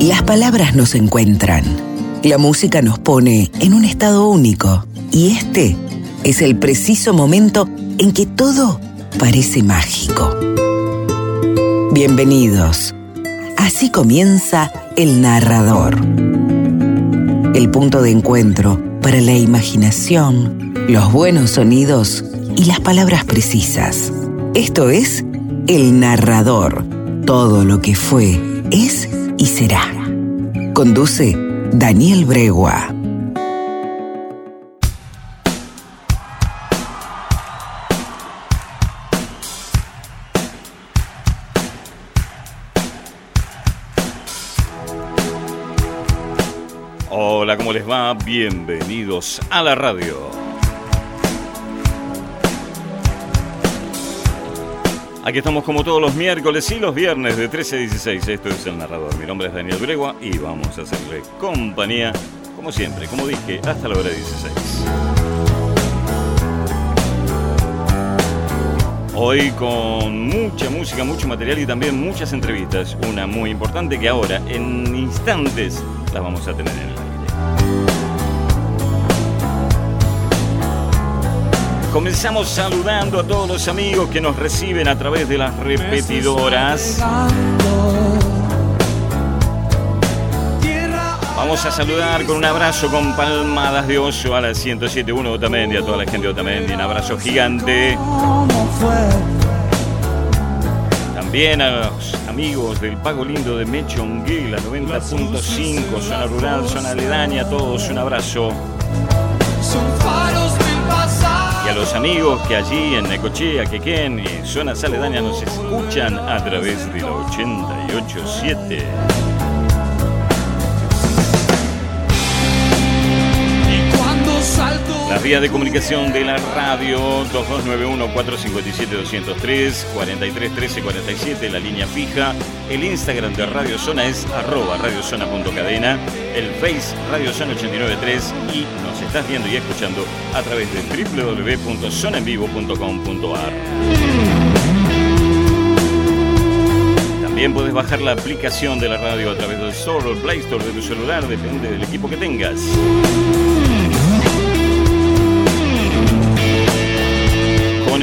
Las palabras nos encuentran. La música nos pone en un estado único. Y este es el preciso momento en que todo parece mágico. Bienvenidos. Así comienza El Narrador. El punto de encuentro para la imaginación, los buenos sonidos y las palabras precisas. Esto es El Narrador. Todo lo que fue, es y será. Conduce Daniel Bregua. Hola, ¿cómo les va? Bienvenidos a la radio. Aquí estamos como todos los miércoles y los viernes de 13 a 16. Esto es El Narrador. Mi nombre es Daniel Bregua y vamos a hacerle compañía, como siempre, como dije, hasta la hora 16. Hoy con mucha música, mucho material y también muchas entrevistas. Una muy importante que ahora, en instantes, las vamos a tener en el Comenzamos saludando a todos los amigos que nos reciben a través de las repetidoras. Vamos a saludar con un abrazo con palmadas de oso a la 107.1 Otamendi, a toda la gente de Otamendi. Un abrazo gigante. También a los amigos del Pago Lindo de Mechongué, la 90.5, zona rural, zona aledaña, a todos un abrazo los amigos que allí en Necochea, Quequén y zonas aledañas nos escuchan a través de la 887. La vía de comunicación de la radio 2291-457-203, 431347, la línea fija. El Instagram de Radio Zona es arroba radiozona.cadena, el Face Radio Zona 893 y nos estás viendo y escuchando a través de www.zonaenvivo.com.ar. También puedes bajar la aplicación de la radio a través del Store o Play Store de tu celular, depende del equipo que tengas.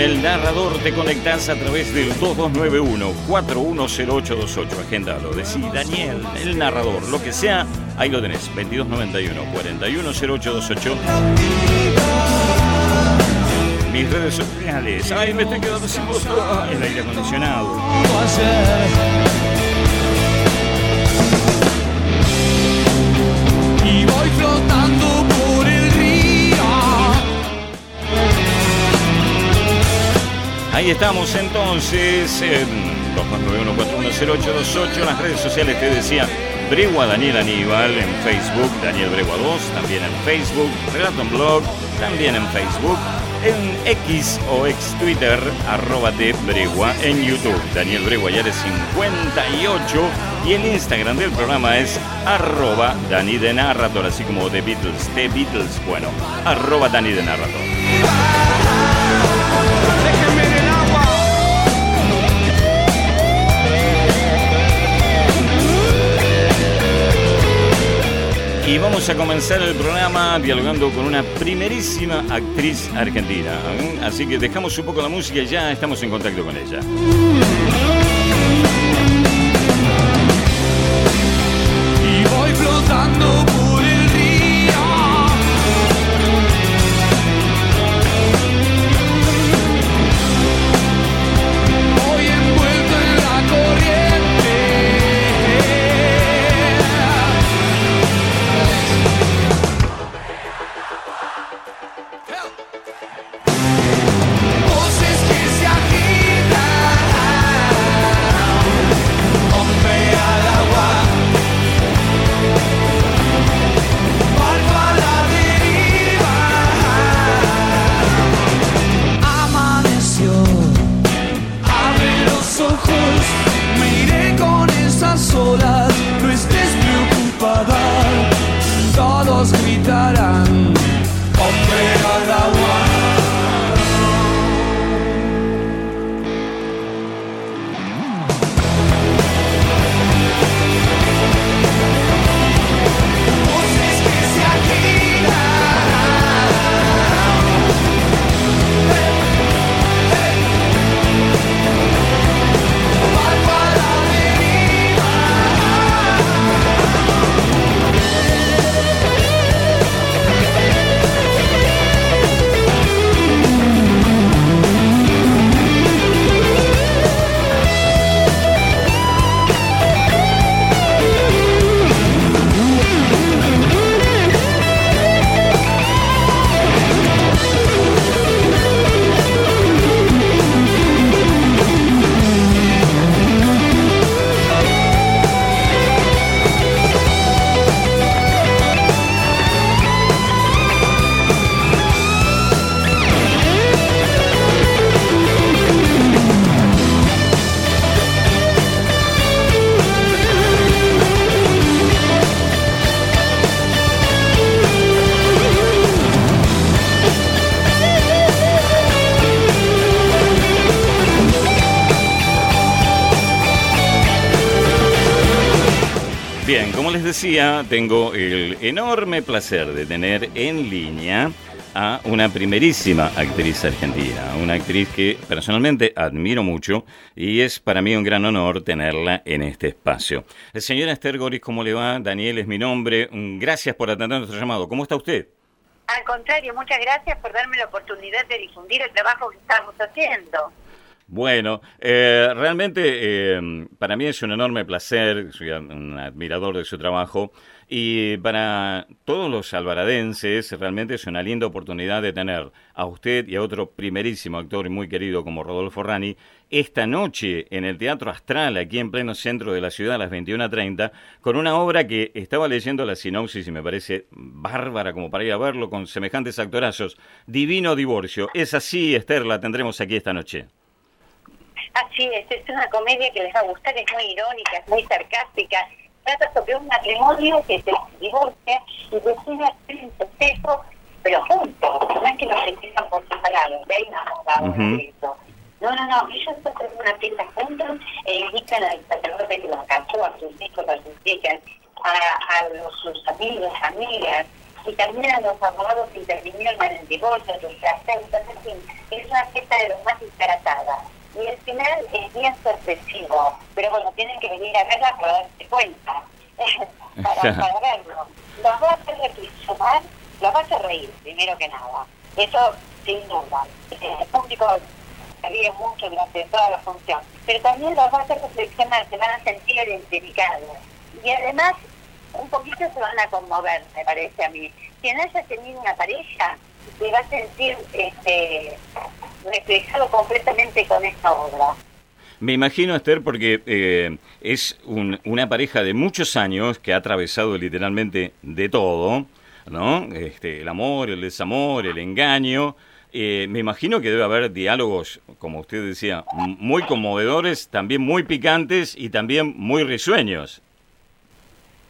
El narrador te conectás a través del 2291-410828. Agéndalo, decí Daniel, el narrador, lo que sea, ahí lo tenés, 2291-410828. Mis redes sociales, ay, me estoy quedando sin voz, el aire acondicionado. Y voy flotando Ahí estamos entonces en 2291-410828, las redes sociales te decía Bregua Daniel Aníbal en Facebook, Daniel Bregua 2, también en Facebook, Relato Blog, también en Facebook, en X o ex Twitter, arroba de Bregua, en YouTube, Daniel Bregua ya eres 58 y el Instagram del programa es arroba Dani de Narrator, así como The Beatles, The Beatles, bueno, arroba Dani de Narrator. Y vamos a comenzar el programa dialogando con una primerísima actriz argentina. ¿eh? Así que dejamos un poco la música y ya estamos en contacto con ella. Y voy flotando Decía, tengo el enorme placer de tener en línea a una primerísima actriz argentina, una actriz que personalmente admiro mucho y es para mí un gran honor tenerla en este espacio. Señora Esther Goris, ¿cómo le va? Daniel es mi nombre. Gracias por atender nuestro llamado. ¿Cómo está usted? Al contrario, muchas gracias por darme la oportunidad de difundir el trabajo que estamos haciendo. Bueno, eh, realmente eh, para mí es un enorme placer, soy un admirador de su trabajo y para todos los alvaradenses realmente es una linda oportunidad de tener a usted y a otro primerísimo actor muy querido como Rodolfo Rani esta noche en el Teatro Astral, aquí en pleno centro de la ciudad a las 21.30, con una obra que estaba leyendo la sinopsis y me parece bárbara como para ir a verlo con semejantes actorazos. Divino Divorcio. Es así, Esther, la tendremos aquí esta noche. Así es, es una comedia que les va a gustar, es muy irónica, es muy sarcástica. Trata sobre un matrimonio que se divorcia y decide hacer un festejo, pero juntos, no es que los festejan por separado, de ahí no uh eso. No, no, no, ellos hacen una fiesta juntos e invitan al sacerdote que los casó, a sus hijos, a sus hijas, a, a los, sus amigos, amigas, y también a los abogados que intervinieron en el divorcio, sus terapeutas, en fin, es una fiesta de los más disparatada y el final es bien sorpresivo, pero bueno, tienen que venir a verla para darse cuenta, para, para, verlo. Los va a hacer reflexionar, los va a hacer reír, primero que nada, eso sin duda. El público se ríe mucho durante toda la función, pero también los va a hacer reflexionar, se van a sentir identificados. Y además, un poquito se van a conmover, me parece a mí. Quien haya tenido una pareja, se va a sentir este, reflejado completamente con esta obra. Me imagino, Esther, porque eh, es una pareja de muchos años que ha atravesado literalmente de todo, ¿no? Este, el amor, el desamor, el engaño. Eh, me imagino que debe haber diálogos, como usted decía, muy conmovedores, también muy picantes y también muy risueños.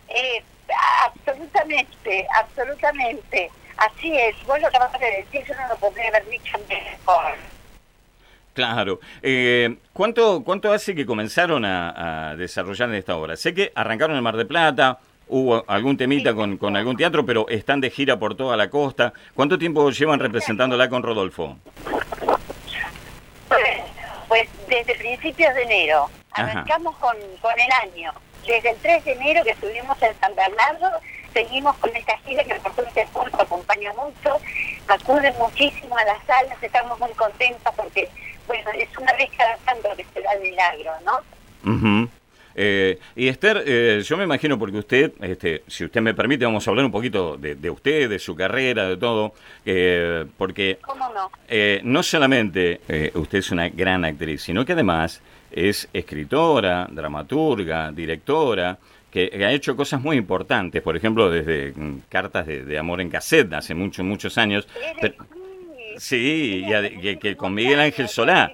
Eh, absolutamente, absolutamente. Así es, vos lo acabas de decir, yo no lo podría haber dicho mejor. Claro. Eh, ¿cuánto, ¿Cuánto hace que comenzaron a, desarrollar esta obra? Sé que arrancaron en Mar de Plata, hubo algún temita con, con, algún teatro, pero están de gira por toda la costa. ¿Cuánto tiempo llevan representándola con Rodolfo? Pues, pues desde principios de enero. Arrancamos con, con el año. Desde el 3 de enero que estuvimos en San Bernardo seguimos con esta gira que por suerte el público acompaña mucho, acuden muchísimo a las salas, estamos muy contentos porque, bueno, es una vez cada tanto que se da el milagro, ¿no? Eh, y Esther, eh, yo me imagino, porque usted, este, si usted me permite, vamos a hablar un poquito de, usted, de su carrera, de todo, eh, porque ¿Cómo no? no solamente usted es una gran actriz, sino que además es escritora, dramaturga, directora, que, ha hecho cosas muy importantes, por ejemplo, desde mm, cartas de, amor en cassette hace muchos, muchos años. sí, y que, con Miguel Ángel Solá.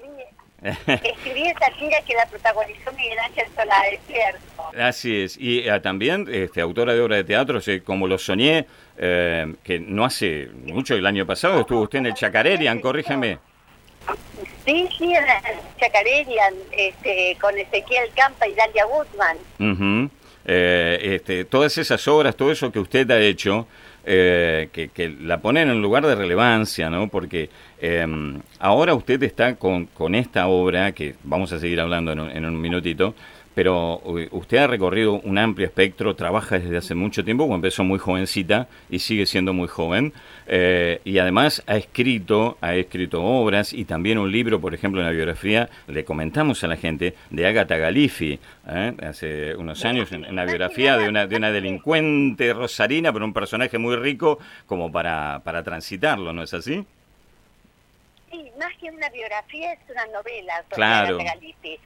Escribí esa tira que la protagonizó Miguel Ángel Solá, es cierto. Así es, y ah, también este, autora de obras de teatro, como Lo Soñé, eh, que no hace mucho, el año pasado estuvo usted en el Chacarerian, corrígeme. Sí, sí, en el Chacarerian, este, con Ezequiel Campa y Dalia Guzmán. Eh, este, todas esas obras, todo eso que usted ha hecho, eh, que, la ponen en un lugar de relevancia, ¿no? Porque em, ahora usted está con, con, esta obra, que vamos a seguir hablando en un minutito, pero eh, usted ha recorrido un amplio espectro, trabaja desde hace mucho tiempo, empezó muy jovencita y sigue siendo muy joven, eh, y además ha escrito, ha escrito obras y también un libro, por ejemplo, en la biografía, le comentamos a la gente, de Agatha Galifi, ¿eh? hace unos años, en, la biografía de una, de una delincuente rosarina, pero un personaje muy rico como para, para transitarlo, ¿no es así? Sí, más que una biografía es una novela. claro,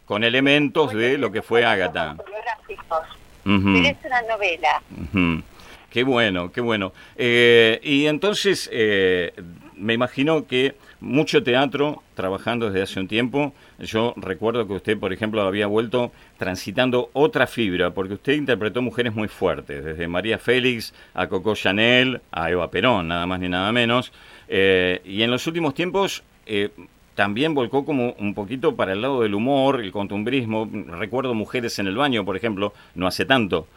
con elementos de lo que fue Agatha. Pero es una novela. Qué bueno, qué bueno. Eh, y entonces, eh, me imagino que mucho teatro trabajando desde hace un tiempo. Yo recuerdo que usted, por ejemplo, había vuelto transitando otra fibra, porque usted interpretó mujeres muy fuertes, desde María Félix a Coco Chanel a Eva Perón, nada más ni nada menos. Eh, y en los últimos tiempos eh, también volcó como un poquito para el lado del humor, el contumbrismo. Recuerdo Mujeres en el baño, por ejemplo, no hace tanto.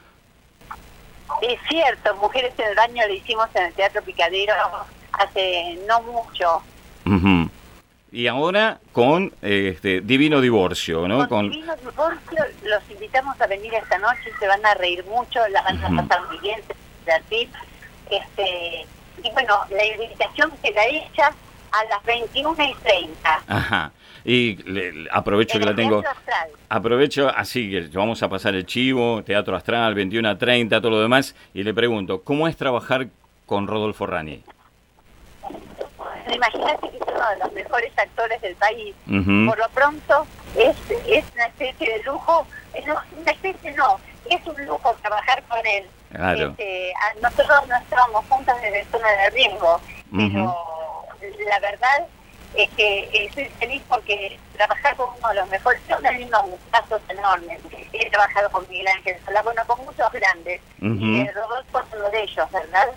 Es cierto, Mujeres en el Baño lo hicimos en el Teatro Picadero hace no mucho. Y ahora con este Divino Divorcio, ¿no? Con Divino Divorcio los invitamos a venir esta noche, se van a reír mucho, la van a pasar muy bien, se van a divertir. Este, y bueno, la invitación queda hecha a las 21 y 30. Ajá. Y le- le- aprovecho en que la el tengo. Teatro Astral. Aprovecho, así que vamos a pasar el chivo, Teatro Astral, 21 a 30, todo lo demás, y le pregunto, ¿cómo es trabajar con Rodolfo Rani? Imagínate que es uno de los mejores actores del país. Por lo pronto, es, es una especie de lujo, eh, no, una especie no, es un lujo trabajar con él. Claro. Este, nosotros no estábamos juntas desde zona de riesgo, pero la verdad es que eh, estoy feliz porque trabajar con uno de los mejores, yo me unos gustazos enormes. He trabajado con Miguel Ángel Solá, bueno, con muchos grandes. Ujú. Y eh, Rodolfo es uno de ellos, ¿verdad?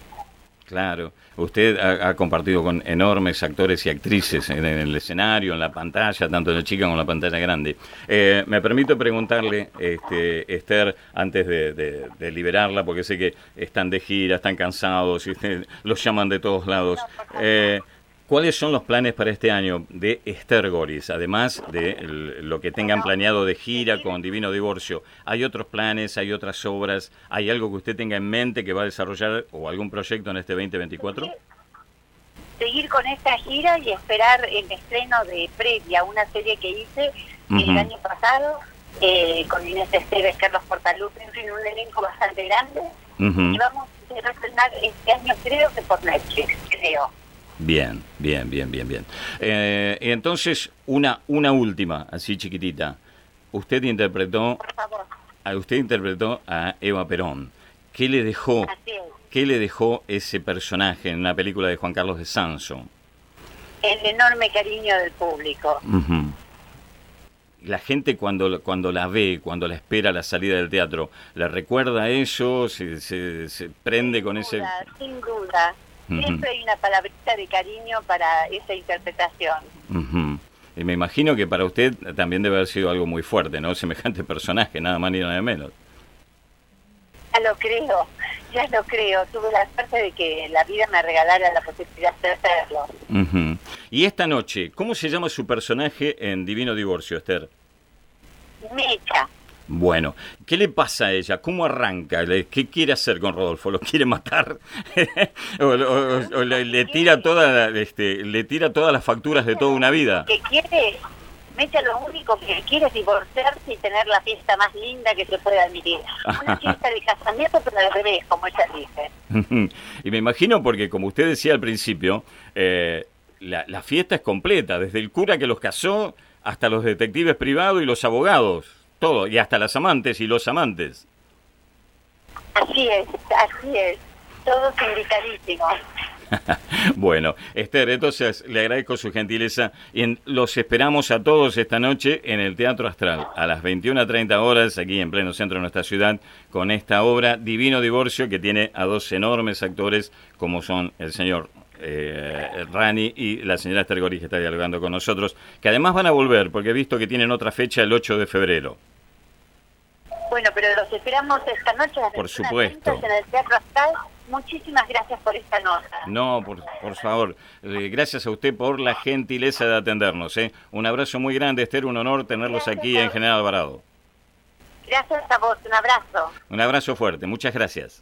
Claro. Usted ha, ha compartido con enormes actores y actrices en, el escenario, en la pantalla, tanto en la chica como en la pantalla grande. Eh, me permito preguntarle, este, Esther, antes de, de- de liberarla, porque sé que están de gira, están cansados, y usted- los llaman de todos lados. Eh, ¿Cuáles son los planes para este año de Esther Goris? Además de lo que tengan planeado de gira con Divino Divorcio, ¿hay otros planes, hay otras obras, hay algo que usted tenga en mente que va a desarrollar o algún proyecto en este 2024? seguir con esta gira y esperar el estreno de Previa, una serie que hice el año pasado eh, con Inés Esteves, Carlos Portalupe, en fin, un elenco bastante grande. Y vamos a estrenar este año, creo que por Netflix, creo. Bien, bien, bien, bien, bien. Eh, y entonces, una, una última, así chiquitita. Usted interpretó, Por favor, a usted interpretó a Eva Perón. ¿Qué le dejó, qué le dejó ese personaje en una película de Juan Carlos de Sanso? El enorme cariño del público. La gente cuando, cuando la ve, cuando la espera a la salida del teatro, ¿le recuerda eso? ¿Se, se, se prende con ese...? duda, Sin duda. Siempre hay una palabrita de cariño para esa interpretación. Ujú. Y me imagino que para usted también debe haber sido algo muy fuerte, ¿no? Semejante personaje, nada más ni nada menos. Ya lo creo, ya lo creo. Tuve la suerte de que la vida me regalara la posibilidad de hacerlo. Ujú. Y esta noche, ¿cómo se llama su personaje en Divino Divorcio, Esther? Mecha. Bueno, ¿qué le pasa a ella? ¿Cómo arranca? ¿Le- ¿Qué quiere hacer con Rodolfo? ¿Lo quiere matar? ¿O, o- o le, le tira toda, este, le tira todas las facturas de toda una vida? que quiere, Mecha lo único que quiere es divorciarse y tener la fiesta más linda que se pueda admitir. Una fiesta de casamiento, pero al revés, como ella dice. y me imagino porque, como usted decía al principio, eh, la, la fiesta es completa, desde el cura que los casó hasta los detectives privados y los abogados, todo, y hasta las amantes y los amantes. Así es, así es. Todos invitadísimos. bueno, Esther, entonces le agradezco su gentileza y en- los esperamos a todos esta noche en el Teatro Astral a las 21.30 horas aquí en pleno centro de nuestra ciudad con esta obra Divino Divorcio que tiene a dos enormes actores como son el señor eh, Rani y la señora Esther Goris que está dialogando con nosotros, que además van a volver porque he visto que tienen otra fecha el 8 de febrero. Bueno, pero los esperamos esta noche a las Por 21:30 supuesto. en el Teatro Astral. Muchísimas gracias por esta nota. No, por, por favor, eh, gracias a usted por la gentileza de atendernos. ¿eh? Un abrazo muy grande, Esther, un honor tenerlos aquí en General Alvarado. Gracias a vos, un abrazo. Un abrazo fuerte, muchas gracias.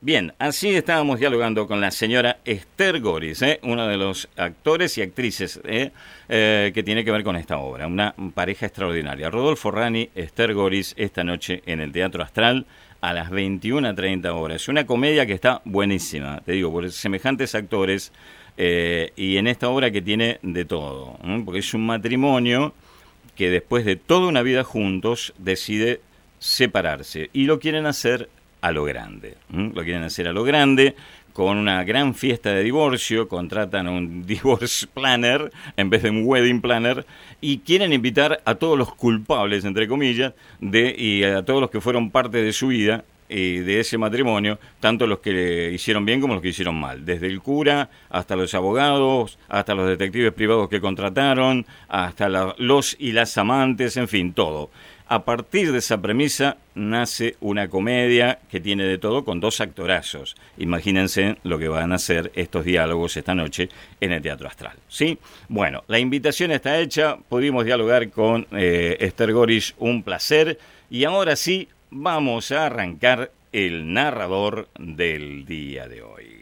Bien, así estábamos dialogando con la señora Esther Goris, ¿eh? uno de los actores y actrices ¿eh? Eh, que tiene que ver con esta obra, una pareja extraordinaria. Rodolfo Rani, Esther Goris, esta noche en el Teatro Astral a las 21.30 horas. Una comedia que está buenísima, te digo, por semejantes actores eh, y en esta obra que tiene de todo, ¿eh? porque es un matrimonio que después de toda una vida juntos decide separarse y lo quieren hacer a lo grande. Lo quieren hacer a lo grande con una gran fiesta de divorcio, contratan a un divorce planner en vez de un wedding planner y quieren invitar a todos los culpables, entre comillas, de, y a todos los que fueron parte de su vida y de ese matrimonio, tanto los que hicieron bien como los que hicieron mal, desde el cura hasta los abogados, hasta los detectives privados que contrataron, hasta la- los y las amantes, en fin, todo. A partir de esa premisa nace una comedia que tiene de todo con dos actorazos. Imagínense lo que van a hacer estos diálogos esta noche en el Teatro Astral. ¿sí? Bueno, la invitación está hecha, pudimos dialogar con eh, Esther Gorish, un placer. Y ahora sí, vamos a arrancar el narrador del día de hoy.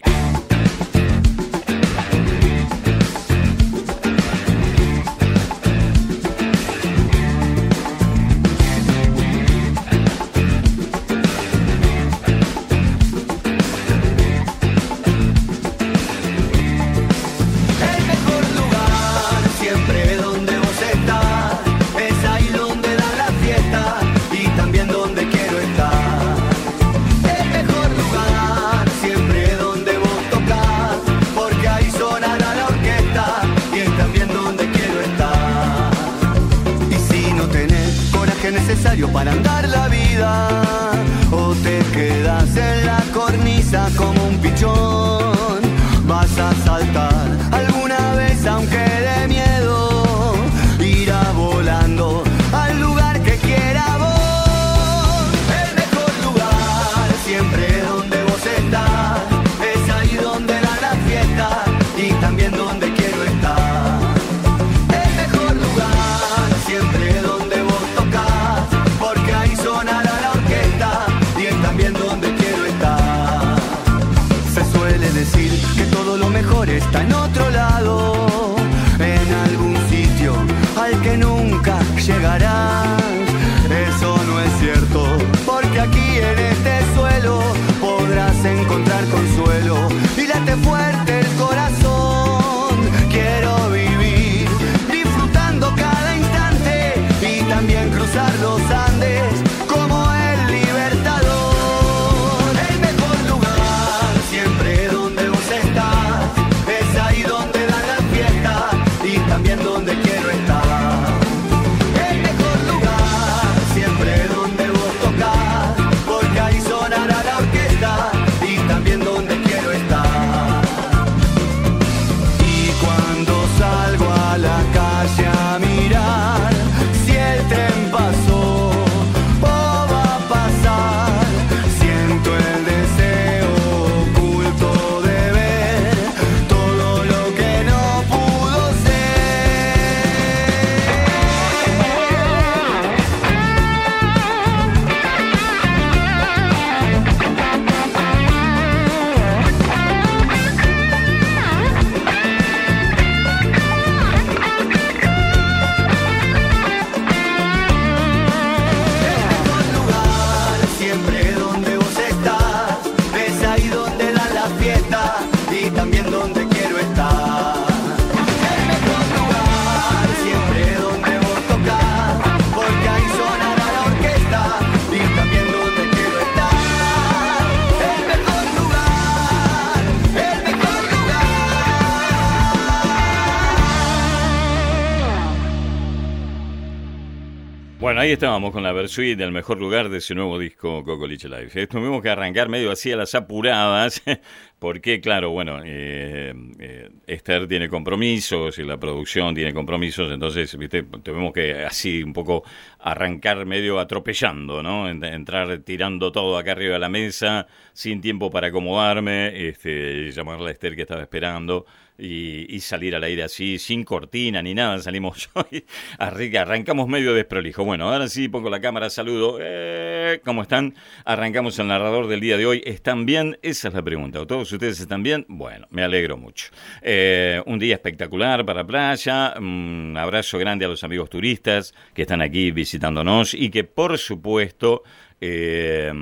Ahí estábamos con la Versuit del mejor lugar de ese nuevo disco Cocoliche Life. Eh, Tuvimos que arrancar medio así a las apuradas, porque claro, bueno, eh, eh, Esther tiene compromisos y la producción tiene compromisos, entonces, viste, tuvimos que así un poco arrancar medio atropellando, ¿no? En- Entrar tirando todo acá arriba de la mesa, sin tiempo para acomodarme, este, llamarle a Esther que estaba esperando. Y, y salir al aire así, sin cortina ni nada, salimos yo y arri- arrancamos medio desprolijo. Bueno, ahora sí pongo la cámara, saludo. Eh, ¿Cómo están? Arrancamos el narrador del día de hoy. ¿Están bien? Esa es la pregunta. ¿Todos ustedes están bien? Bueno, me alegro mucho. Eh, un día espectacular para playa. Un abrazo grande a los amigos turistas que están aquí visitándonos y que por supuesto... eh,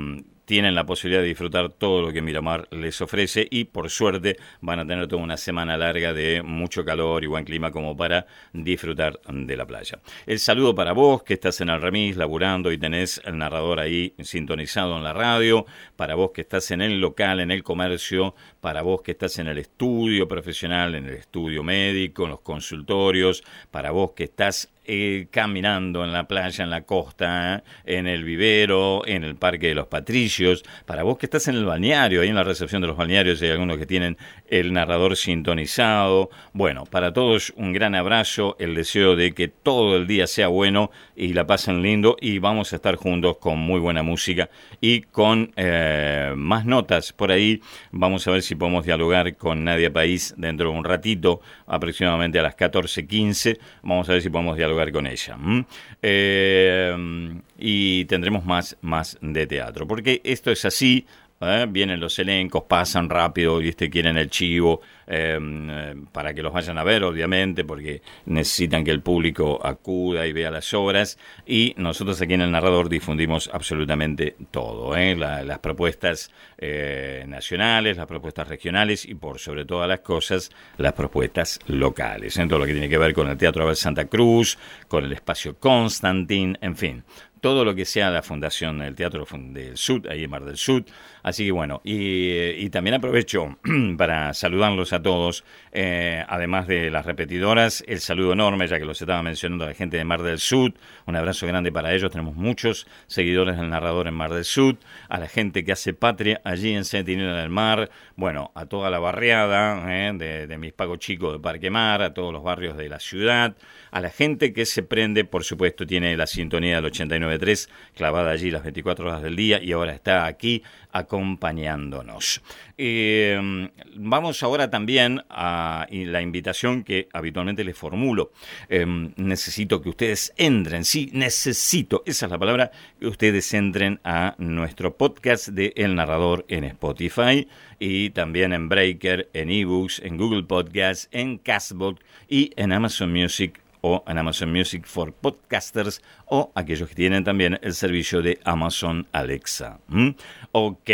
tienen la posibilidad de disfrutar todo lo que Miramar les ofrece y por suerte van a tener toda una semana larga de mucho calor y buen clima como para disfrutar de la playa. El saludo para vos que estás en el remis laburando y tenés el narrador ahí sintonizado en la radio, para vos que estás en el local, en el comercio, para vos que estás en el estudio profesional, en el estudio médico, en los consultorios, para vos que estás eh, caminando en la playa, en la costa, en el vivero, en el Parque de los Patricios. Para vos que estás en el balneario, ahí en la recepción de los balnearios hay algunos que tienen el narrador sintonizado. Bueno, para todos un gran abrazo, el deseo de que todo el día sea bueno y la pasen lindo y vamos a estar juntos con muy buena música y con eh, más notas por ahí. Vamos a ver si podemos dialogar con Nadia País dentro de un ratito, aproximadamente a las 14.15. Vamos a ver si podemos dialogar con ella. Eh, y tendremos más, más de teatro, porque esto es así, ¿eh? vienen los elencos, pasan rápido, y este quieren el chivo, em, eh, para que los vayan a ver, obviamente, porque necesitan que el público acuda y vea las obras, y nosotros aquí en el narrador difundimos absolutamente todo, ¿eh? las propuestas nacionales, las propuestas regionales y por sobre todas las cosas, las propuestas locales, en todo lo que tiene que ver con el Teatro de Santa Cruz, con el espacio Constantin, en fin, todo lo que sea la fundación del Teatro del Sud, ahí en Mar del Sud. Así que bueno, y, también aprovecho para saludarlos a todos, eh, además de las repetidoras, el saludo enorme, ya que los estaba mencionando a la gente de Mar del Sud, un abrazo grande para ellos, tenemos muchos seguidores del narrador en Mar del Sud, a la gente que hace patria allí en Sentinela del Mar, bueno, a toda la barriada eh, de, de mis pagos chicos de Parque Mar, a todos los barrios de la ciudad, a la gente que se prende, por supuesto, tiene la sintonía del 89.3 clavada allí las 24 horas del día y ahora está aquí acompañándonos. Eh, vamos ahora también a la invitación que habitualmente les formulo. Eh, necesito que ustedes entren, sí, necesito, esa es la palabra, que ustedes entren a nuestro podcast de El Narrador en Spotify y también en Breaker, en eBooks, en Google Podcasts, en Castbox y en Amazon Music o en Amazon Music for Podcasters o aquellos que tienen también el servicio de Amazon Alexa. Ok,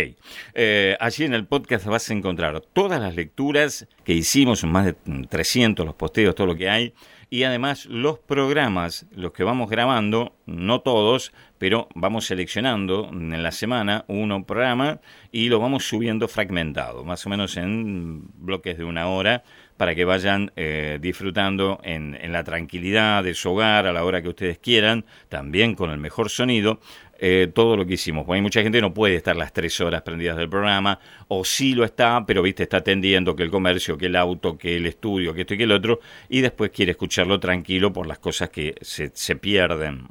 eh, allí en el podcast vas a encontrar todas las lecturas que hicimos, más de 300 los posteos, todo lo que hay, y además los programas, los que vamos grabando, no todos, pero vamos seleccionando en la semana uno programa y lo vamos subiendo fragmentado, más o menos en bloques de una hora para que vayan eh, disfrutando en, la tranquilidad de su hogar a la hora que ustedes quieran, también con el mejor sonido, eh, todo lo que hicimos. Porque hay mucha gente no puede estar las tres horas prendidas del programa, o sí lo está, pero viste, está atendiendo que el comercio, que el auto, que el estudio, que esto y que el otro, y después quiere escucharlo tranquilo por las cosas que se pierden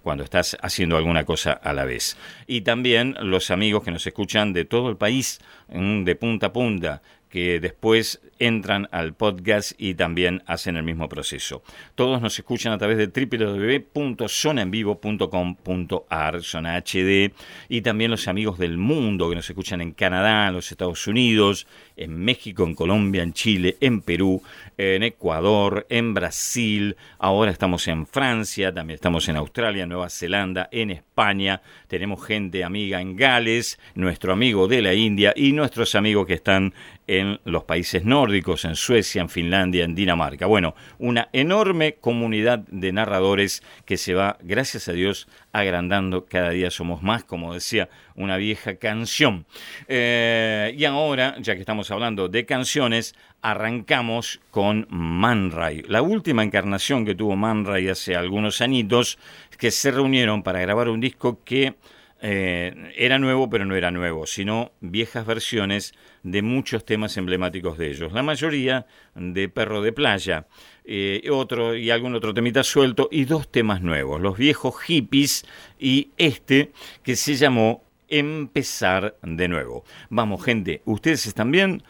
cuando estás haciendo alguna cosa a la vez. Y también los amigos que nos escuchan de todo el país, de punta a punta, que después entran al podcast y también hacen el mismo proceso. Todos nos escuchan a través de www.zonaenvivo.com.ar, zona HD, y también los amigos del mundo que nos escuchan en Canadá, en los Estados Unidos, en México, en Colombia, en Chile, en Perú, en Ecuador, en Brasil, ahora estamos en Francia, también estamos en Australia, Nueva Zelanda, en España, tenemos gente amiga en Gales, nuestro amigo de la India y nuestros amigos que están en los países nórdicos, en Suecia, en Finlandia, en Dinamarca. Bueno, una enorme comunidad de narradores que se va, gracias a Dios, agrandando. Cada día somos más, como decía una vieja canción. Eh, y ahora, ya que estamos hablando de canciones, arrancamos con Man Ray. La última encarnación que tuvo Man Ray hace algunos añitos, que se reunieron para grabar un disco que eh, era nuevo, pero no era nuevo, sino viejas versiones de muchos temas emblemáticos de ellos. La mayoría de Perro de Playa, eh, otro y algún otro temita suelto, y dos temas nuevos, los viejos hippies y este que se llamó Empezar de nuevo. Vamos, gente, ¿ustedes están bien?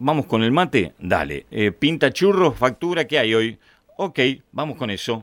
Vamos con el mate, dale. Eh, pinta churros, factura, ¿qué hay hoy? Ok, vamos con eso.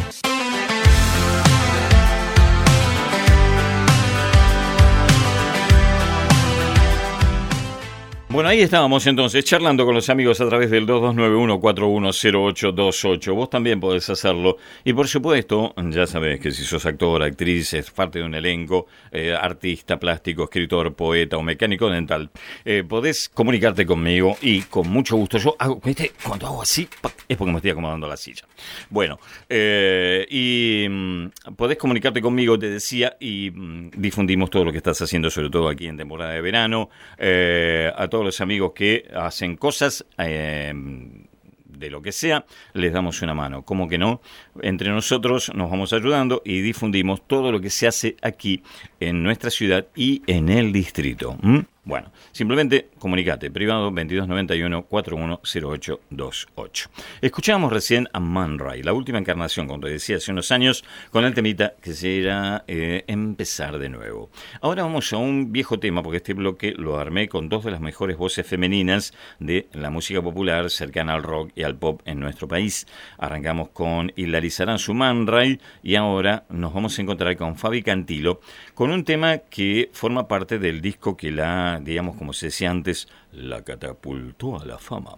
Bueno, ahí estábamos entonces charlando con los amigos a través del 2291-410828. Vos también podés hacerlo. Y por supuesto, ya sabés que si sos actor, actriz, es parte de un elenco, eh, artista, plástico, escritor, poeta o mecánico dental, eh, podés comunicarte conmigo y con mucho gusto. Yo hago, cuando hago así, es porque me estoy acomodando la silla. Bueno, eh, y mm, podés comunicarte conmigo, te decía, y mm, difundimos todo lo que estás haciendo, sobre todo aquí en temporada de verano, a todos los amigos que hacen cosas eh, de lo que sea, les damos una mano. Como que no? Entre nosotros nos vamos ayudando y difundimos todo lo que se hace aquí en nuestra ciudad y en el distrito. Bueno, simplemente comunicate, privado 2291-410828. Escuchábamos recién a Man Ray, la última encarnación, como te decía hace unos años, con el temita que se era eh, empezar de nuevo. Ahora vamos a un viejo tema, porque este bloque lo armé con dos de las mejores voces femeninas de la música popular cercana al rock y al pop en nuestro país. Arrancamos con Hilary su Man Ray y ahora nos vamos a encontrar con Fabi Cantilo con un tema que forma parte del disco que la digamos, como se decía antes, la catapultó a la fama.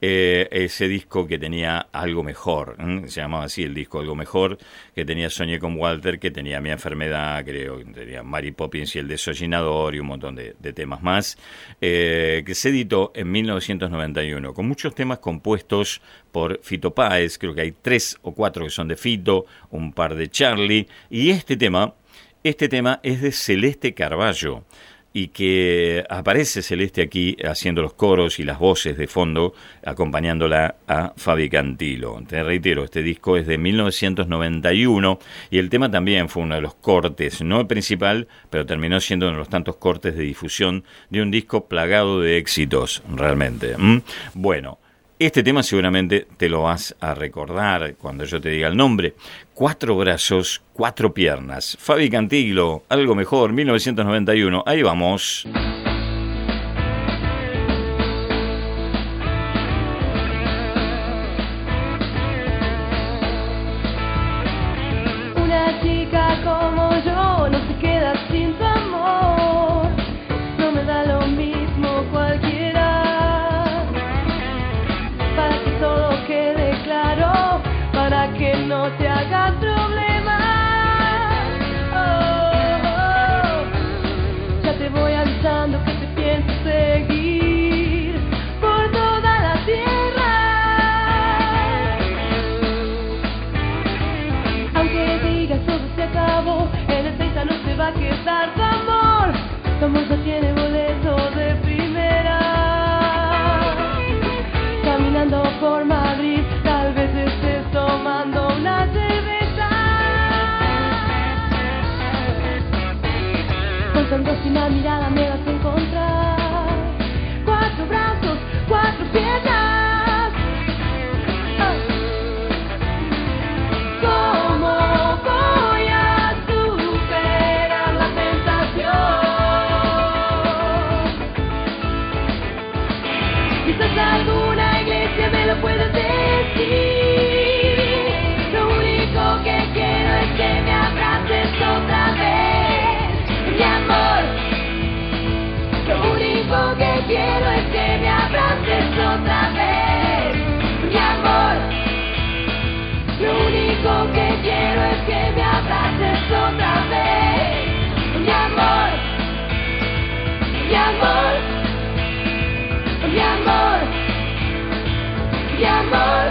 Eh, ese disco que tenía algo mejor, se llamaba así el disco Algo Mejor, que tenía Soñé con Walter, que tenía Mi Enfermedad, creo, que tenía Mary Poppins y el desollinador y un montón de, temas más, eh, que se editó en 1991, con muchos temas compuestos por Fito Páez, creo que hay tres o cuatro que son de Fito, un par de Charlie, y este tema, este tema es de Celeste Carballo y que aparece Celeste aquí haciendo los coros y las voces de fondo, acompañándola a Fabi Cantilo. Te reitero, este disco es de 1991 y el tema también fue uno de los cortes, no el principal, pero terminó siendo uno de los tantos cortes de difusión de un disco plagado de éxitos, realmente. Bueno, este tema seguramente te lo vas a recordar cuando yo te diga el nombre. Cuatro brazos, cuatro piernas. Fabi Cantilo, algo mejor, 1991. Ahí vamos. Otra vez, mi amor. Lo único que quiero es que me abraces otra vez, mi amor, mi amor, mi amor, mi amor.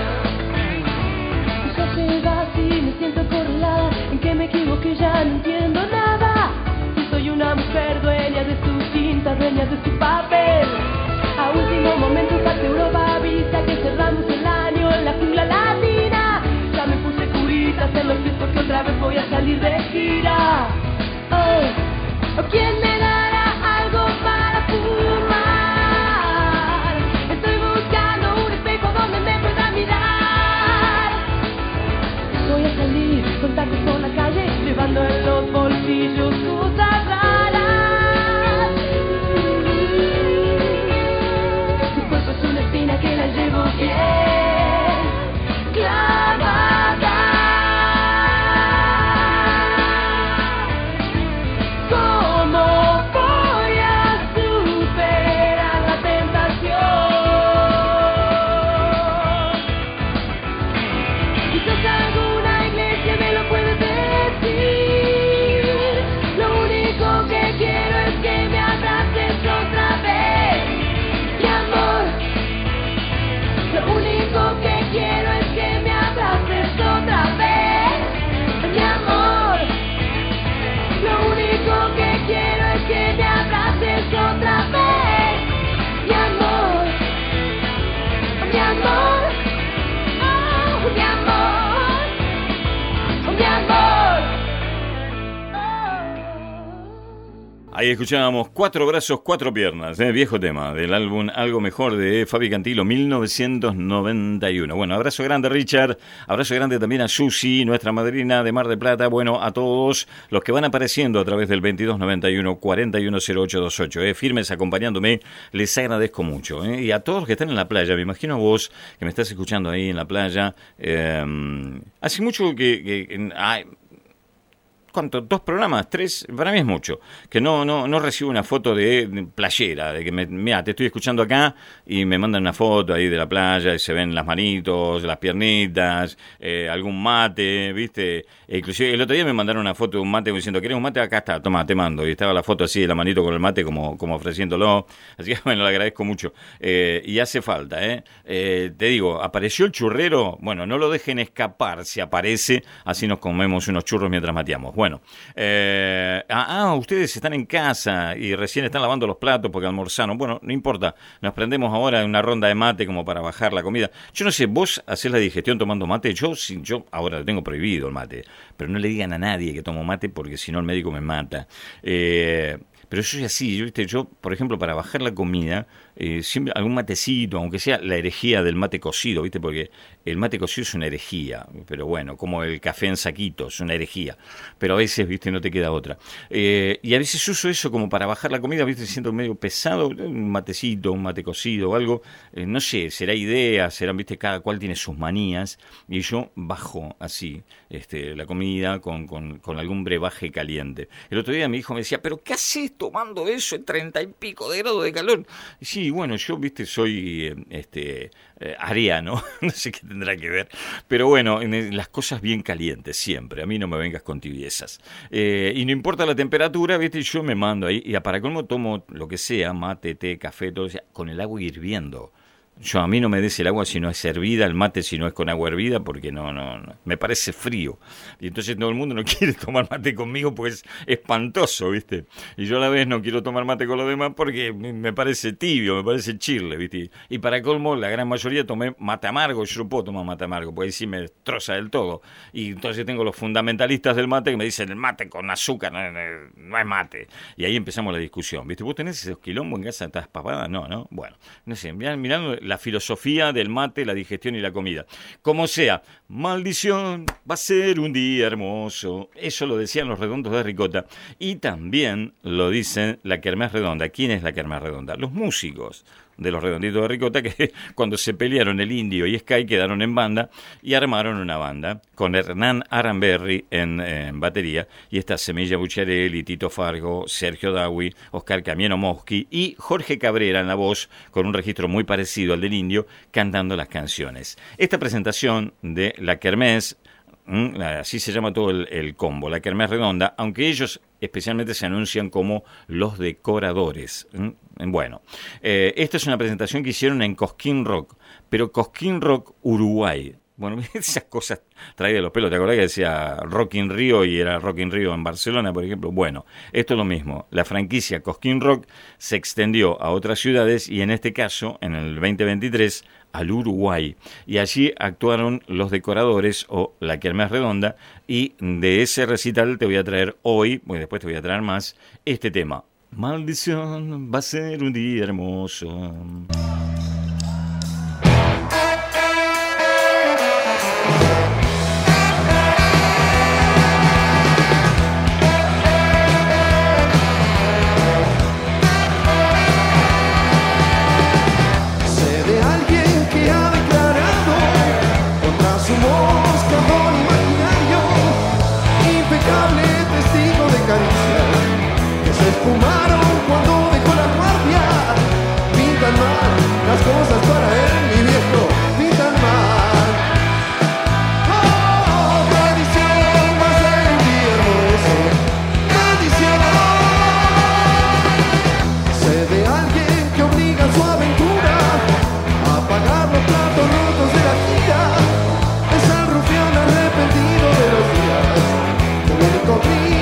Ya te vas y me siento correlada en que me equivoqué, ya no entiendo nada. Si soy una mujer dueña de su tinta, dueña de su papel. Último momento parte Europa avisa que cerramos el año en la jungla latina. Ya me puse curitas en los pies porque otra vez voy a salir de gira. Oh, ¿quién me dará algo para fumar? Estoy buscando un espejo donde me pueda mirar. Voy a salir con tacos por la calle, llevando en los bolsillos raras. Ahí escuchábamos Cuatro Brazos, Cuatro Piernas, ¿eh? viejo tema del álbum Algo Mejor de Fabi Cantilo, 1991. Bueno, abrazo grande Richard, abrazo grande también a Susi, nuestra madrina de Mar de Plata, bueno, a todos los que van apareciendo a través del 2291 410828, ¿eh? firmes acompañándome, les agradezco mucho. ¿eh? Y a todos los que están en la playa, me imagino vos que me estás escuchando ahí en la playa, eh, hace mucho que... ¿cuánto? ¿Dos programas? ¿Tres? Para mí es mucho. Que no, no, no recibo una foto de playera, de que me, mira, te estoy escuchando acá y me mandan una foto ahí de la playa y se ven las manitos, las piernitas, eh, algún mate, ¿viste? E inclusive el otro día me mandaron una foto de un mate diciendo, ¿querés un mate? Acá está, toma, te mando. Y estaba la foto así de la manito con el mate como, como ofreciéndolo. Así que bueno, le agradezco mucho. Eh, y hace falta, ¿eh? ¿eh? Te digo, apareció el churrero, bueno, no lo dejen escapar si aparece, así nos comemos unos churros mientras mateamos. Eh, ah, ah, ustedes están en casa y recién están lavando los platos porque almorzaron. Bueno, no importa, nos prendemos ahora una ronda de mate como para bajar la comida. Yo no sé, vos hacés la digestión tomando mate. Yo, yo ahora tengo prohibido el mate, pero no le digan a nadie que tomo mate porque si no el médico me mata. Eh, pero yo soy así, yo, ¿viste? yo, por ejemplo, para bajar la comida, eh, siempre algún matecito, aunque sea la herejía del mate cocido, ¿viste? Porque el mate cocido es una herejía, pero bueno, como el café en saquito, es una herejía. Pero a veces, ¿viste? No te queda otra. Eh, y a veces uso eso como para bajar la comida, ¿viste? Siento medio pesado, un matecito, un mate cocido o algo. Eh, no sé, será idea, serán, ¿viste? Cada cual tiene sus manías. Y yo bajo así este, la comida con, con, con algún brebaje caliente. El otro día mi hijo me decía, ¿pero qué haces tomando eso en treinta y pico de grados de calor? Y sí, bueno, yo, viste, soy eh, este eh, ariano, no sé qué tendrá que ver, pero bueno, en las cosas bien calientes siempre, a mí no me vengas con tibiezas. Eh, y no importa la temperatura, viste, yo me mando ahí, y para colmo tomo lo que sea, mate, té, café, todo, con el agua hirviendo. Yo a mí no me des el agua si no es hervida, el mate si no es con agua hervida, porque no, no, no, me parece frío. Y entonces todo el mundo no quiere tomar mate conmigo, pues es espantoso, ¿viste? Y yo a la vez no quiero tomar mate con los demás porque me parece tibio, me parece chirle, ¿viste? Y para colmo, la gran mayoría tomé mate amargo, yo no puedo tomar mate amargo, porque sí me destroza del todo. Y entonces tengo los fundamentalistas del mate que me dicen el mate con azúcar no, no es mate. Y ahí empezamos la discusión, ¿viste? ¿Vos tenés esos quilombos en casa, estás papada? No, ¿no? Bueno, no sé, mirando la filosofía del mate, la digestión y la comida. Como sea, maldición, va a ser un día hermoso. Eso lo decían los redondos de Ricota. Y también lo dicen la Kermés Redonda. ¿Quién es la Kermés Redonda? Los músicos de los redonditos de Ricota que cuando se pelearon el Indio y Sky quedaron en banda y armaron una banda con Hernán Aramberri en, batería y está Semilla Bucharelli, Tito Fargo, Sergio Dawi, Oscar Camieno Moschi y Jorge Cabrera en la voz con un registro muy parecido al del Indio cantando las canciones. Esta presentación de La Kermés ¿Mm? así se llama todo el, combo, la Kermés Redonda, aunque ellos especialmente se anuncian como los decoradores. ¿Mm? Bueno, eh, esta es una presentación que hicieron en Cosquín Rock, pero Cosquín Rock Uruguay. Bueno, esas cosas traídas de los pelos. ¿Te acordás que decía Rock in Rio y era Rock in Rio en Barcelona, por ejemplo? Bueno, esto es lo mismo. La franquicia Cosquín Rock se extendió a otras ciudades y en este caso, en el 2023, al Uruguay. Y allí actuaron los decoradores o la Kermés Redonda. Y de ese recital te voy a traer hoy, pues después te voy a traer más, este tema. Maldición, va a ser un día hermoso. be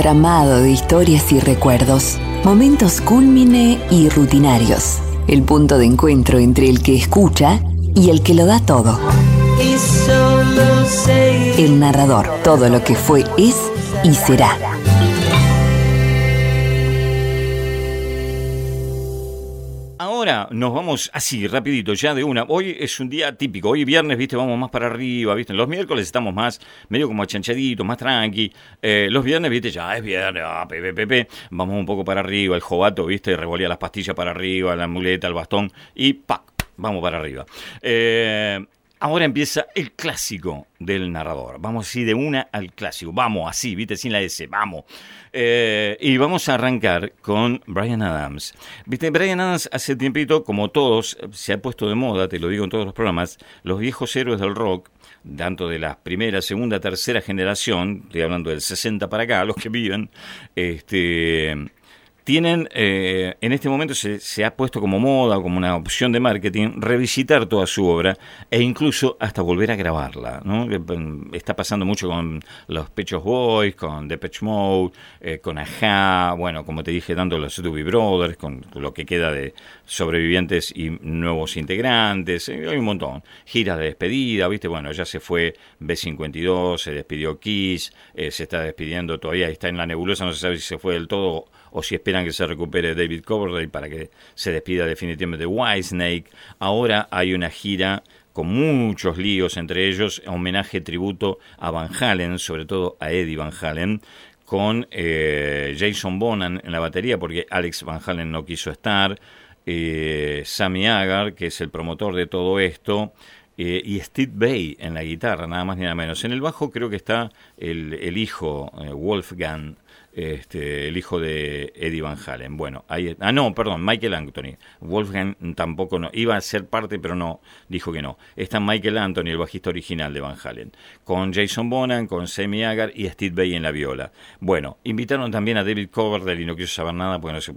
entramado de historias y recuerdos, momentos cúlmine y rutinarios. El punto de encuentro entre el que escucha y el que lo da todo. El narrador, todo lo que fue, es y será. Ahora nos vamos así, rapidito, ya de una. Hoy es un día típico, hoy viernes, viste, vamos más para arriba, viste. Los miércoles estamos más, medio como achanchaditos, más tranqui. Eh, los viernes, viste, ya es viernes, ah, pepe, pepe. Vamos un poco para arriba, el jovato, viste, revolía las pastillas para arriba, la muleta, el bastón y ¡pac! Vamos para arriba. Eh, Ahora empieza el clásico del narrador. Vamos así de una al clásico. Vamos así, viste, sin la S, vamos. Eh, y vamos a arrancar con Brian Adams. Viste, Brian Adams hace tiempito, como todos, se ha puesto de moda, te lo digo en todos los programas, los viejos héroes del rock, tanto de la primera, segunda, tercera generación, estoy hablando del 60 para acá, los que viven, este tienen, eh, en este momento se, se, ha puesto como moda, como una opción de marketing, revisitar toda su obra e incluso hasta volver a grabarla. ¿no? Mm, está pasando mucho con los Pechos Boys, con Depeche Mode, eh, con Aja, bueno, como te dije, dando los Doobie Brothers, con lo que queda de sobrevivientes y nuevos integrantes, eh, hay un montón. Giras de despedida, ¿viste? Bueno, ya se fue B52, se despidió Kiss, eh, se está despidiendo todavía, está en la nebulosa, no se sabe si se fue del todo o si esperan que se recupere David Coverdale para que se despida definitivamente de Whitesnake. Ahora hay una gira con muchos líos entre ellos, homenaje, tributo a Van Halen, sobre todo a Eddie Van Halen, con eh, Jason Bonan en la batería, porque Alex Van Halen no quiso estar, eh, Sammy Agar, que es el promotor de todo esto, eh, y Steve Bay en la guitarra, nada más ni nada menos. En el bajo creo que está el, el hijo, Wolfgang este, el hijo de Eddie Van Halen. Bueno, ahí, ah, no, perdón, Michael Anthony. Wolfgang tampoco no, iba a ser parte, pero no, dijo que no. Está Michael Anthony, el bajista original de Van Halen, con Jason Bonham, con Sammy Agar y Steve Bay en la viola. Bueno, invitaron también a David Coverdale y no quiso saber nada, porque no sé,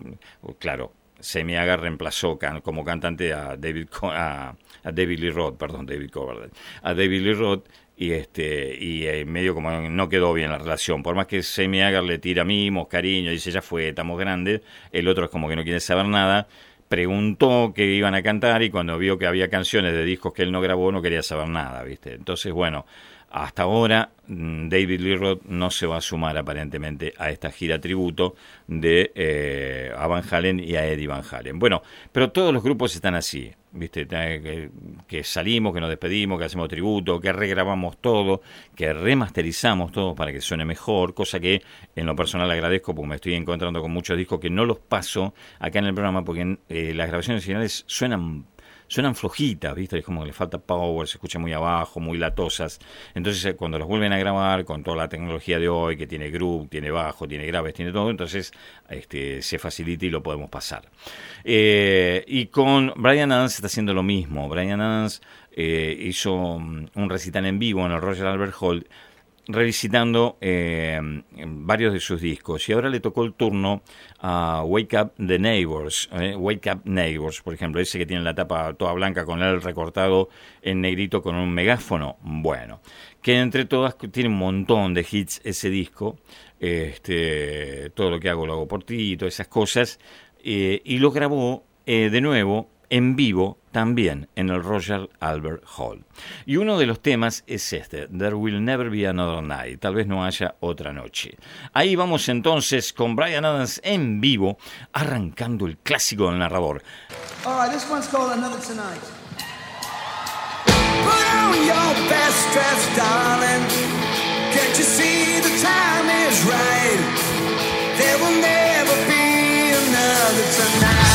claro, Sammy Agar reemplazó como cantante a David, a David Lee Roth, perdón, David Coverdale, a David Lee Roth y este y en medio como no quedó bien la relación. Por más que Semi Agar le tira mimos cariño dice ya fue estamos grandes el otro es como que no quiere saber nada preguntó que iban a cantar y cuando vio que había canciones de discos que él no grabó no quería saber nada viste entonces bueno hasta ahora, mm, David Lee Roth no se va a sumar aparentemente a esta gira tributo de eh, a Van Halen y a Eddie Van Halen. Bueno, pero todos los grupos están así, ¿viste? Que, que, salimos, que nos despedimos, que hacemos tributo, que regrabamos todo, que remasterizamos todo para que suene mejor, cosa que en lo personal agradezco porque me estoy encontrando con muchos discos que no los paso acá en el programa porque eh, las grabaciones finales suenan suenan flojitas, ¿viste? Es como que le falta power, se escucha muy abajo, muy latosas. Entonces, eh, cuando los vuelven a grabar con toda la tecnología de hoy, que tiene groove, tiene bajo, tiene graves, tiene todo, entonces este, se facilita y lo podemos pasar. Eh, y con Brian Adams está haciendo lo mismo. Brian Adams eh, hizo mm, un recital en vivo en el Royal Albert Hall revisitando eh, varios de sus discos. Y ahora le tocó el turno a Wake Up the Neighbors, eh, Wake Up Neighbors, por ejemplo, ese que tiene la tapa toda blanca con el recortado en negrito con un megáfono, bueno, que entre todas tiene un montón de hits ese disco, este, todo lo que hago lo hago por ti, todas esas cosas, eh, y lo grabó de nuevo en vivo también en el Royal Albert Hall. Y uno de los temas es este, There Will Never Be Another Night, tal vez no haya otra noche. Ahí vamos entonces con Brian Adams en vivo, arrancando el clásico del narrador. All right, this one's called Another Tonight. Put on your best dress, darling. Can't you see the time is right? There will never be another tonight.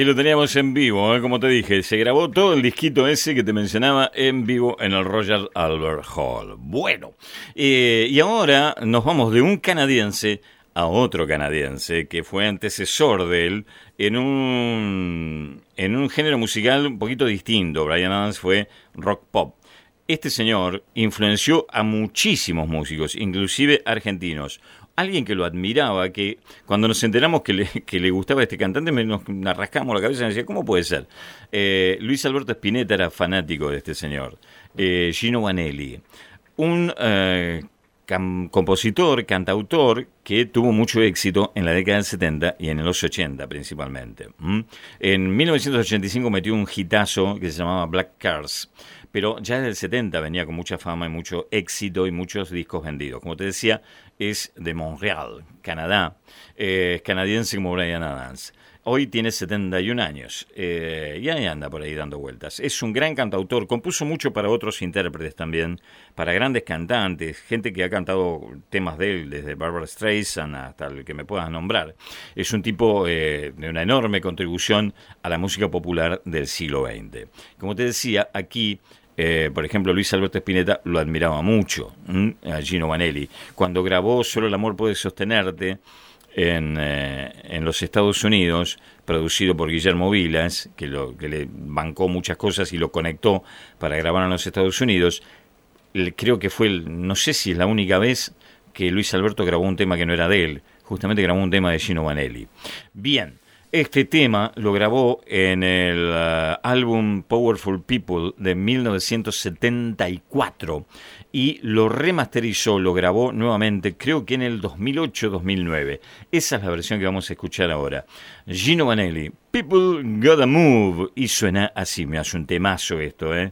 Ahí lo teníamos en vivo, ¿eh? como te dije, se grabó todo el disquito ese que te mencionaba en vivo en el Royal Albert Hall. Bueno, eh, y ahora nos vamos de un canadiense a otro canadiense que fue antecesor de él en un, en un género musical un poquito distinto. Brian Adams fue rock pop. Este señor influenció a muchísimos músicos, inclusive argentinos. Alguien que lo admiraba, que cuando nos enteramos que le, que le gustaba este cantante, me- nos, nos rascamos la cabeza y nos decía, ¿cómo puede ser? Eh, Luis Alberto Spinetta era fanático de este señor. Eh, Gino Vanelli. Un eh, compositor, cantautor, que tuvo mucho éxito en la década del 70 y en los 80 principalmente. En 1985 metió un hitazo que se llamaba Black Cars, pero ya desde el 70 venía con mucha fama y mucho éxito y muchos discos vendidos. Como te decía, es de Montreal, Canadá, eh, es canadiense como Brian Adams. Hoy tiene 71 años eh, y ahí anda por ahí dando vueltas. Es un gran cantautor, compuso mucho para otros intérpretes también, para grandes cantantes, gente que ha cantado temas de él, desde Barbara Streisand hasta el que me puedas nombrar. Es un tipo eh, de una enorme contribución a la música popular del siglo XX. Como te decía, aquí eh, por ejemplo, Luis Alberto Spinetta lo admiraba mucho, a Gino Vanelli. Cuando grabó Solo el amor puede sostenerte en, eh, en los Estados Unidos, producido por Guillermo Vilas, que, lo, que le bancó muchas cosas y lo conectó para grabar en los Estados Unidos, creo que fue, el- no sé si es la única vez que Luis Alberto grabó un tema que no era de él, justamente grabó un tema de Gino Vanelli. Bien, este tema lo grabó en el eh, álbum Powerful People de 1974 y lo remasterizó, lo grabó nuevamente, creo que en el 2008-2009. Esa es la versión que vamos a escuchar ahora. Gino Vanelli, People Gotta Move, y suena así, me hace un temazo esto, ¿eh?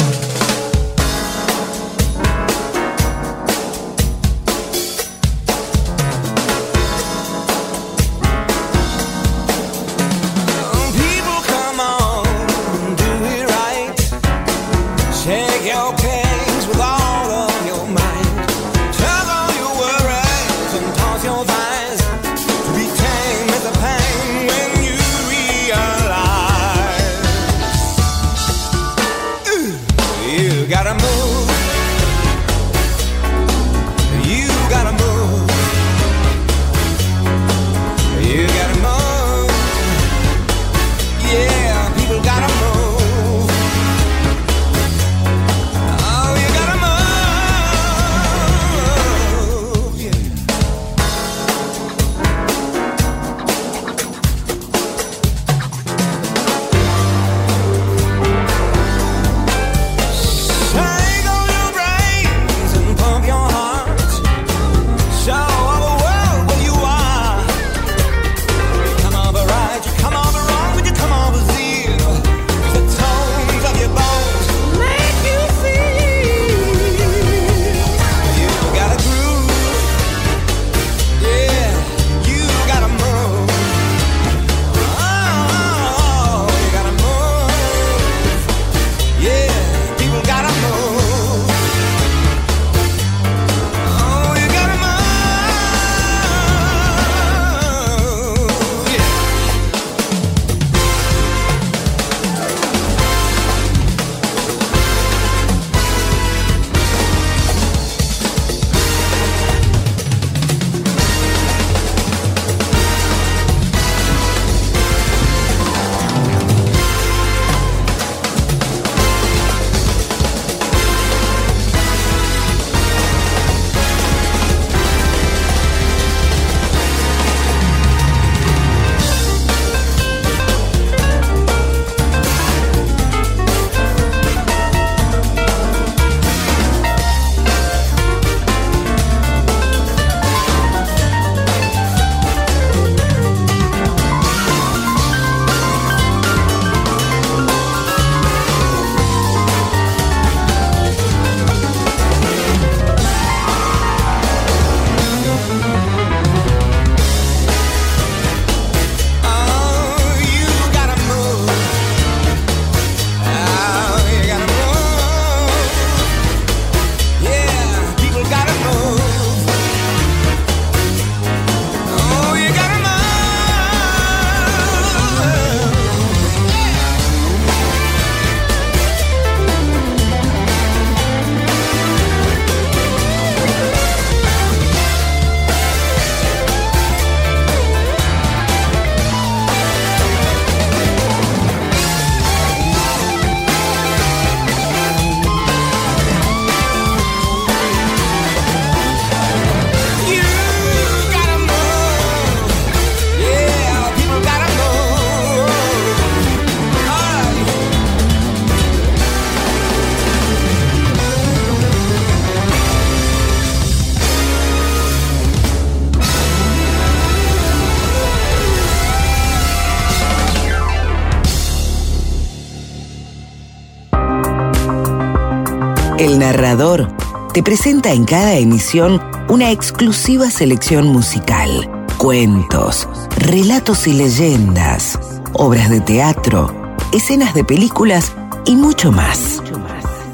Te presenta en cada emisión una exclusiva selección musical, cuentos, relatos y leyendas, obras de teatro, escenas de películas y mucho más.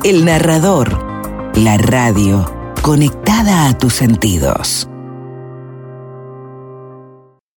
El narrador, la radio conectada a tus sentidos.